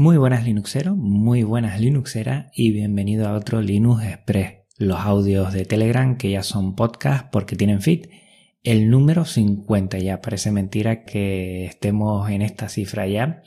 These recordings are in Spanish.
Muy buenas Linuxeros, muy buenas Linuxeras y bienvenido a otro Linux Express, los audios de Telegram que ya son podcast porque tienen feed. El número 50 ya parece mentira que estemos en esta cifra ya.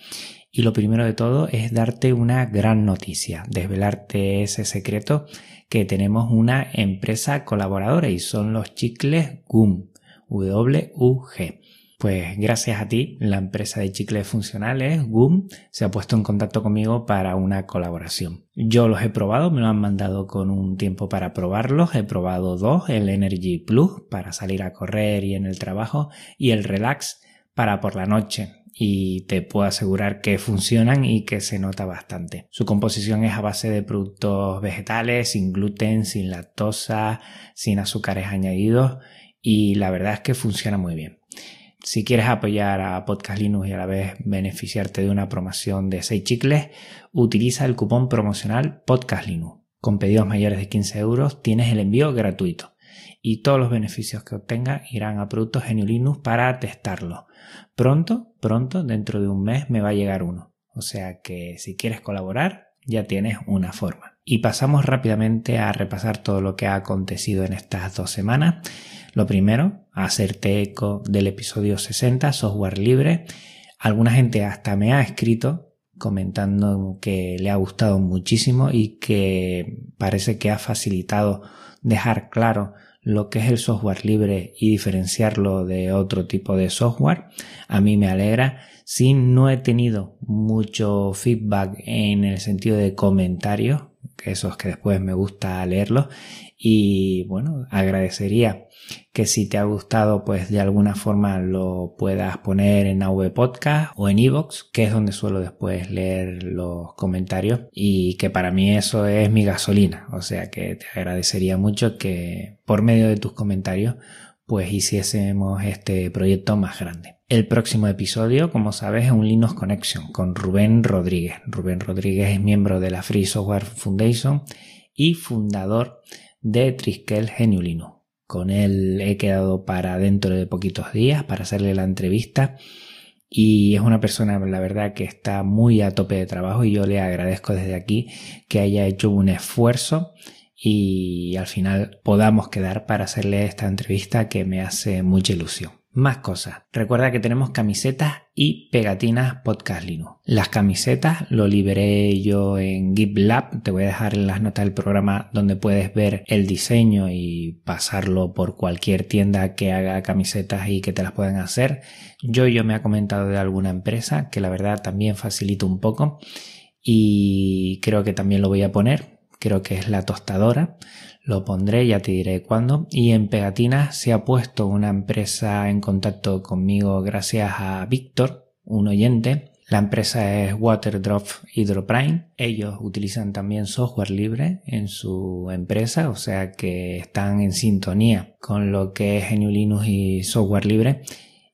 Y lo primero de todo es darte una gran noticia, desvelarte ese secreto que tenemos una empresa colaboradora y son los chicles GUM, W-U-G. Pues gracias a ti, la empresa de chicles funcionales, GUM, se ha puesto en contacto conmigo para una colaboración. Yo los he probado, me lo han mandado con un tiempo para probarlos. He probado dos, el Energy Plus para salir a correr y en el trabajo y el Relax para por la noche. Y te puedo asegurar que funcionan y que se nota bastante. Su composición es a base de productos vegetales, sin gluten, sin lactosa, sin azúcares añadidos y la verdad es que funciona muy bien. Si quieres apoyar a Podcast Linux y a la vez beneficiarte de una promoción de 6 chicles, utiliza el cupón promocional Podcast Linux. Con pedidos mayores de 15 euros tienes el envío gratuito y todos los beneficios que obtengas irán a productos Genio Linux para testarlo. Pronto, pronto, dentro de un mes me va a llegar uno. O sea que si quieres colaborar, ya tienes una forma. Y pasamos rápidamente a repasar todo lo que ha acontecido en estas dos semanas. Lo primero, hacerte eco del episodio 60, software libre. Alguna gente hasta me ha escrito comentando que le ha gustado muchísimo y que parece que ha facilitado dejar claro lo que es el software libre y diferenciarlo de otro tipo de software. A mí me alegra. Si no he tenido mucho feedback en el sentido de comentarios, esos que después me gusta leerlos, y bueno, agradecería que si te ha gustado, pues de alguna forma lo puedas poner en AV Podcast o en Evox, que es donde suelo después leer los comentarios y que para mí eso es mi gasolina. O sea que te agradecería mucho que por medio de tus comentarios pues hiciésemos este proyecto más grande. El próximo episodio, como sabes, es un Linux Connection con Rubén Rodríguez. Rubén Rodríguez es miembro de la Free Software Foundation y fundador de Triskel Genio Linux. Con él he quedado para dentro de poquitos días para hacerle la entrevista y es una persona, la verdad, que está muy a tope de trabajo y yo le agradezco desde aquí que haya hecho un esfuerzo y al final podamos quedar para hacerle esta entrevista que me hace mucha ilusión. Más cosas. Recuerda que tenemos camisetas y pegatinas Podcast Linux. Las camisetas lo liberé yo en GitLab. Te voy a dejar en las notas del programa donde puedes ver el diseño y pasarlo por cualquier tienda que haga camisetas y que te las puedan hacer. Yo, yo me ha comentado de alguna empresa que la verdad también facilita un poco y creo que también lo voy a poner. Creo que es la tostadora lo pondré, ya te diré cuándo. Y en pegatinas se ha puesto una empresa en contacto conmigo gracias a Víctor, un oyente. La empresa es Waterdrop Hydroprime. Ellos utilizan también software libre en su empresa, o sea que están en sintonía con lo que es GNU Linux y software libre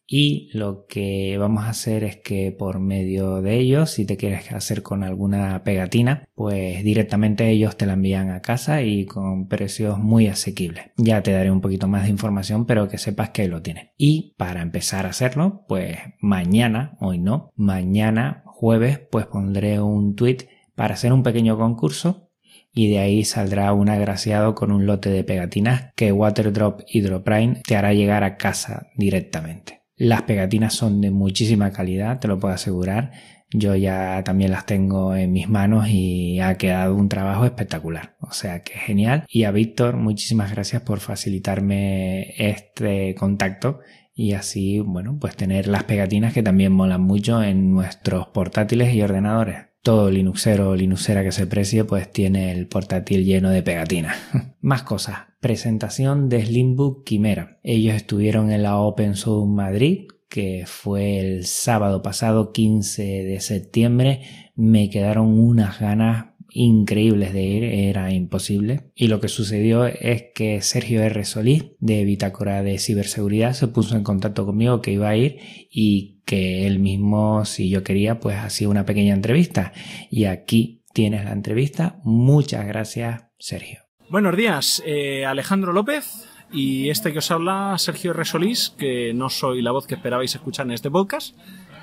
y lo que vamos a hacer es que por medio de ellos, si te quieres hacer con alguna pegatina, pues directamente ellos te la envían a casa y con precios muy asequibles. Ya te daré un poquito más de información, pero que sepas que lo tienes. Y para empezar a hacerlo, pues mañana, hoy no, mañana jueves, pues pondré un tweet para hacer un pequeño concurso y de ahí saldrá un agraciado con un lote de pegatinas que Waterdrop Hydroprime te hará llegar a casa directamente. Las pegatinas son de muchísima calidad, te lo puedo asegurar. Yo ya también las tengo en mis manos y ha quedado un trabajo espectacular. O sea que genial. Y a Víctor, muchísimas gracias por facilitarme este contacto y así, bueno, pues tener las pegatinas que también molan mucho en nuestros portátiles y ordenadores todo Linuxero o Linuxera que se precie pues tiene el portátil lleno de pegatinas. Más cosas. Presentación de Slimbook Quimera. Ellos estuvieron en la Open Source Madrid que fue el sábado pasado 15 de septiembre. Me quedaron unas ganas increíbles de ir, era imposible. Y lo que sucedió es que Sergio R. Solís, de Bitácora de Ciberseguridad, se puso en contacto conmigo que iba a ir y que él mismo, si yo quería, pues hacía una pequeña entrevista. Y aquí tienes la entrevista. Muchas gracias, Sergio. Buenos días, eh, Alejandro López. Y este que os habla, Sergio R. Solís, que no soy la voz que esperabais escuchar en este podcast,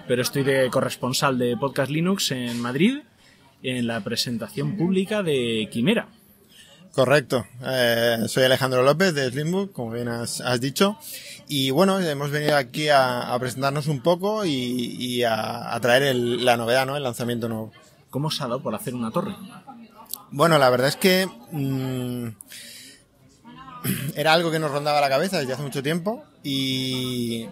pero estoy de corresponsal de Podcast Linux en Madrid en la presentación pública de Quimera. Correcto. Eh, soy Alejandro López de Slimbook, como bien has, dicho. Y bueno, hemos venido aquí a, presentarnos un poco y, a, traer la novedad, ¿no? El lanzamiento nuevo. ¿Cómo os ha dado por hacer una torre? Bueno, la verdad es que mm, era algo que nos rondaba la cabeza desde hace mucho tiempo y,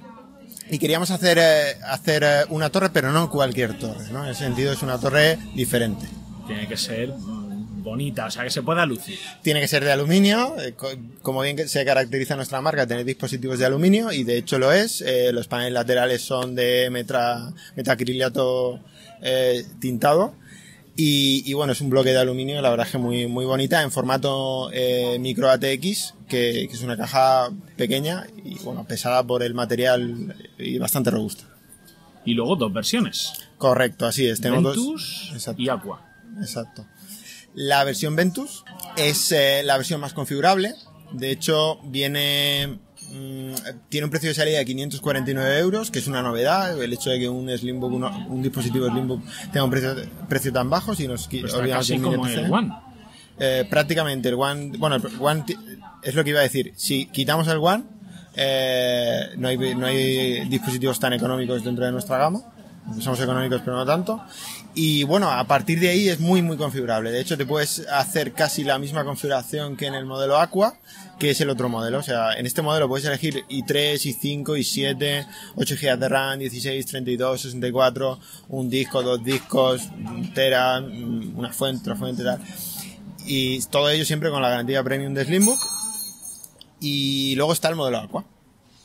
queríamos hacer, eh, hacer eh, una torre, pero no cualquier torre, ¿no? En ese sentido es una torre diferente. Tiene que ser bonita, o sea, que se pueda lucir. Tiene que ser de aluminio, eh, como bien se caracteriza nuestra marca, tener dispositivos de aluminio, y de hecho lo es. los paneles laterales son de metra, metacrilato tintado. Y, bueno, es un bloque de aluminio, la verdad es que muy, muy bonita, en formato eh, micro ATX, que, es una caja pequeña y bueno, pesada por el material y bastante robusta. Y luego dos versiones. Correcto, así es. Tenemos Ventus y Aqua. Exacto. La versión Ventus es eh, la versión más configurable. De hecho, viene Mm, tiene un precio de salida de 549 euros, que es una novedad, el hecho de que un Slimbook, un dispositivo Slimbook tenga un precio, tan bajo, si nos pues casi como el One. Eh, prácticamente el One, bueno, el One es lo que iba a decir, si quitamos el One, eh, no, hay, no hay dispositivos tan económicos dentro de nuestra gama, somos económicos pero no tanto, y bueno, a partir de ahí es muy muy configurable. De hecho, te puedes hacer casi la misma configuración que en el modelo Aqua, que es el otro modelo. O sea, en este modelo puedes elegir i3, i5, i7, 8 GB de RAM, 16, 32, 64, un disco, dos discos, un tera, una fuente, otra fuente, tal. Y todo ello siempre con la garantía premium de Slimbook. Y luego está el modelo Aqua,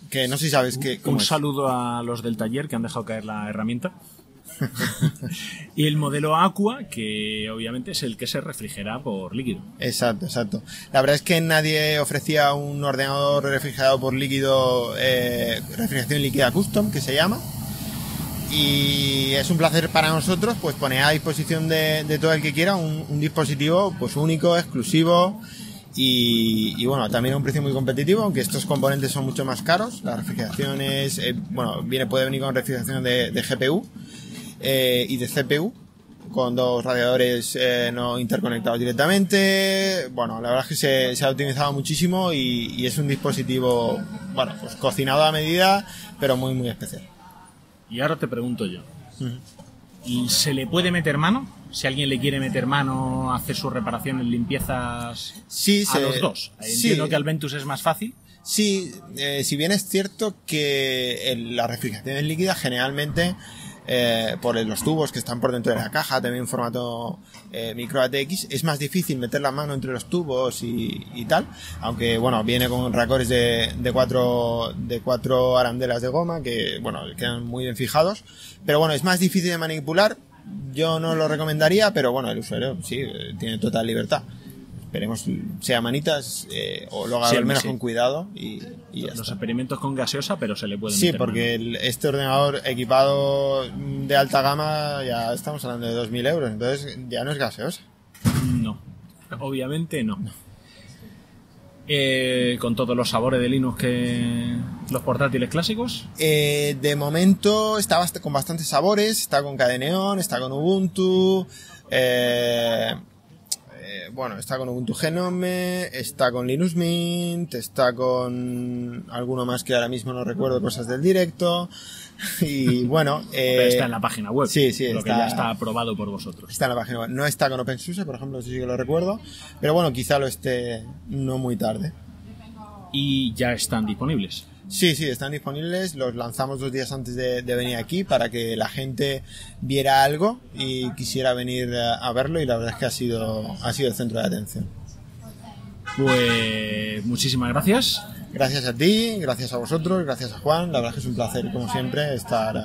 que no sé si sabes que... Un saludo a los del taller que han dejado caer la herramienta. y el modelo Aqua, que obviamente es el que se refrigera por líquido. Exacto, exacto. La verdad es que nadie ofrecía un ordenador refrigerado por líquido, eh, refrigeración líquida custom, que se llama. Y es un placer para nosotros pues poner a disposición de, todo el que quiera un, dispositivo pues único, exclusivo y, bueno, también a un precio muy competitivo, aunque estos componentes son mucho más caros. La refrigeración es, eh, bueno, viene, puede venir con refrigeración de GPU eh, y de CPU con dos radiadores eh, no interconectados directamente. Bueno, la verdad es que se, ha optimizado muchísimo y, es un dispositivo, bueno, pues cocinado a medida, pero muy, muy especial. Y ahora te pregunto yo. ¿Y se le puede meter mano? Si alguien le quiere meter mano, hacer sus reparaciones, limpiezas sí, a los dos. Entiendo que al Ventus es más fácil. Sí, eh, si bien es cierto que la refrigeración líquida generalmente eh, por los tubos que están por dentro de la caja, también en formato eh, micro ATX, es más difícil meter la mano entre los tubos y, tal, aunque bueno, viene con racores de, de, cuatro, de cuatro arandelas de goma que bueno, quedan muy bien fijados, pero bueno, es más difícil de manipular, yo no lo recomendaría, pero bueno, el usuario sí, eh, tiene total libertad. Esperemos sea manitas eh, o lo haga al menos con cuidado y, los experimentos con gaseosa pero se le puede sí porque este ordenador equipado de alta gama ya estamos hablando de 2.000 euros entonces ya no es gaseosa. No obviamente no, eh, con todos los sabores de Linux que los portátiles clásicos. Eh, de momento está con bastantes sabores. Está con Cadeneon está con Ubuntu eh, bueno, está con Ubuntu Genome, está con Linux Mint, está con alguno más que ahora mismo no recuerdo cosas del directo. Y bueno, eh, está en la página web. Sí, sí, lo que ya está aprobado por vosotros. Está en la página web. No está con OpenSUSE, por ejemplo, eso sí que lo recuerdo. Pero bueno, quizá lo esté no muy tarde. Y ya están disponibles. Sí, sí, están disponibles. Los lanzamos dos días antes de, venir aquí para que la gente viera algo y quisiera venir a, verlo y la verdad es que ha sido, ha sido el centro de atención. Pues muchísimas gracias. Gracias a ti, gracias a vosotros, gracias a Juan. La verdad es que es un placer, como siempre, estar,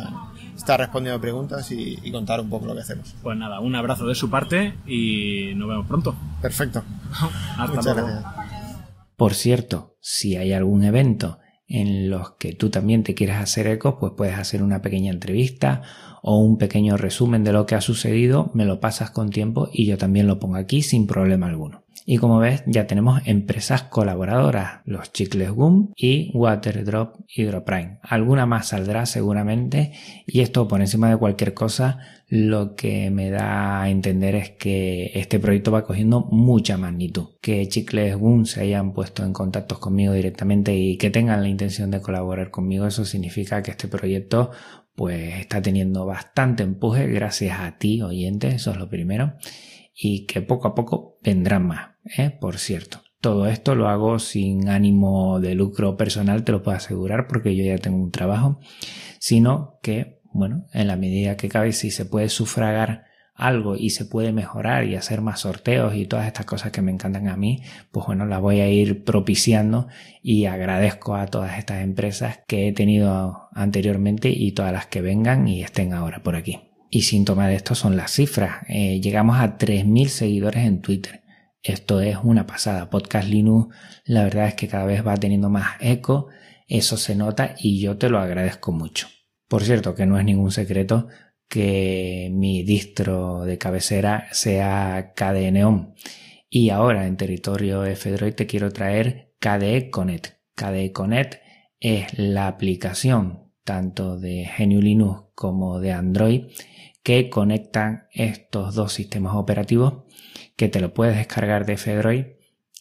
estar respondiendo preguntas y, contar un poco lo que hacemos. Pues nada, un abrazo de su parte y nos vemos pronto. Perfecto. Hasta luego. Por cierto, si hay algún evento en los que tú también te quieres hacer eco, pues puedes hacer una pequeña entrevista o un pequeño resumen de lo que ha sucedido, me lo pasas con tiempo y yo también lo pongo aquí sin problema alguno. Y como ves, ya tenemos empresas colaboradoras, los Chicles Gum y Waterdrop Hydroprime. Alguna más saldrá seguramente y esto por encima de cualquier cosa lo que me da a entender es que este proyecto va cogiendo mucha magnitud. Que Chicles Gum se hayan puesto en contacto conmigo directamente y que tengan la intención de colaborar conmigo, eso significa que este proyecto pues está teniendo bastante empuje gracias a ti oyente, eso es lo primero y que poco a poco vendrán más, ¿eh? por cierto. Todo esto lo hago sin ánimo de lucro personal, te lo puedo asegurar, porque yo ya tengo un trabajo, sino que, bueno, en la medida que cabe, si se puede sufragar algo y se puede mejorar y hacer más sorteos y todas estas cosas que me encantan a mí, pues bueno, las voy a ir propiciando y agradezco a todas estas empresas que he tenido anteriormente y todas las que vengan y estén ahora por aquí. Y síntoma de esto son las cifras. Eh, llegamos a 3.000 seguidores en Twitter. Esto es una pasada. Podcast Linux, la verdad es que cada vez va teniendo más eco. Eso se nota y yo te lo agradezco mucho. Por cierto, que no es ningún secreto que mi distro de cabecera sea KDE Neon. Y ahora en territorio F-Droid te quiero traer KDE Connect. KDE Connect es la aplicación tanto de GNU Linux como de Android que conectan estos dos sistemas operativos que te lo puedes descargar de Fedroid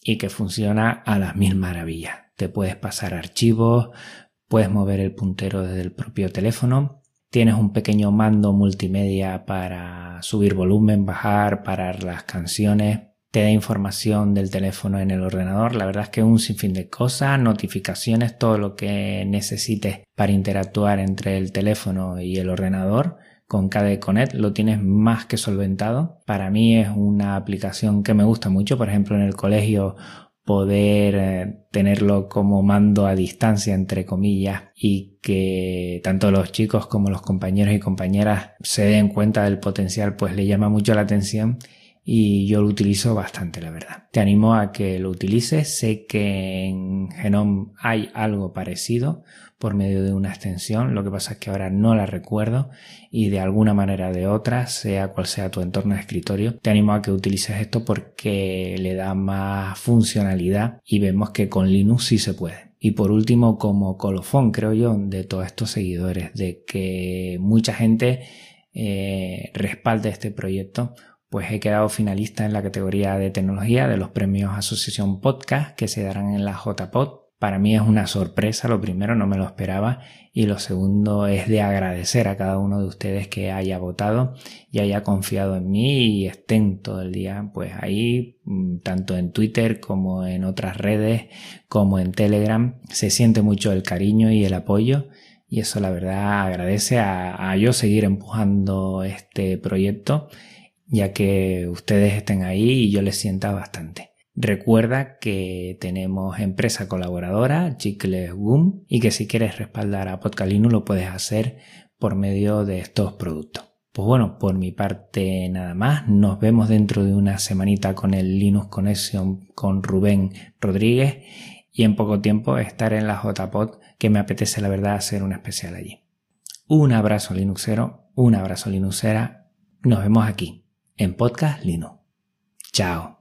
y que funciona a las mil maravillas. Te puedes pasar archivos, puedes mover el puntero desde el propio teléfono, tienes un pequeño mando multimedia para subir volumen, bajar, parar las canciones, te da información del teléfono en el ordenador. La verdad es que un sinfín de cosas, notificaciones, todo lo que necesites para interactuar entre el teléfono y el ordenador con KDE Connect lo tienes más que solventado. Para mí es una aplicación que me gusta mucho, por ejemplo en el colegio poder eh, tenerlo como mando a distancia entre comillas y que tanto los chicos como los compañeros y compañeras se den cuenta del potencial pues le llama mucho la atención y yo lo utilizo bastante la verdad. Te animo a que lo utilices, sé que en Genome hay algo parecido por medio de una extensión, lo que pasa es que ahora no la recuerdo y de alguna manera de otra, sea cual sea tu entorno de escritorio, te animo a que utilices esto porque le da más funcionalidad y vemos que con Linux sí se puede. Y por último, como colofón, creo yo, de todos estos seguidores, de que mucha gente eh, respalde este proyecto, pues he quedado finalista en la categoría de tecnología de los premios Asociación Podcast que se darán en la JPod para mí es una sorpresa, lo primero no me lo esperaba y lo segundo es de agradecer a cada uno de ustedes que haya votado y haya confiado en mí y estén todo el día pues ahí, mm, tanto en Twitter como en otras redes, como en Telegram. Se siente mucho el cariño y el apoyo y eso la verdad agradece a, a yo seguir empujando este proyecto ya que ustedes estén ahí y yo les sienta bastante. Recuerda que tenemos empresa colaboradora, Chicles Gum, y que si quieres respaldar a Podcalino lo puedes hacer por medio de estos productos. Pues bueno, por mi parte nada más. Nos vemos dentro de una semanita con el Linux Connection con Rubén Rodríguez y en poco tiempo estar en la JPod que me apetece la verdad hacer un especial allí. Un abrazo Linuxero, un abrazo Linuxera. Nos vemos aquí en Podcast Linux. Chao.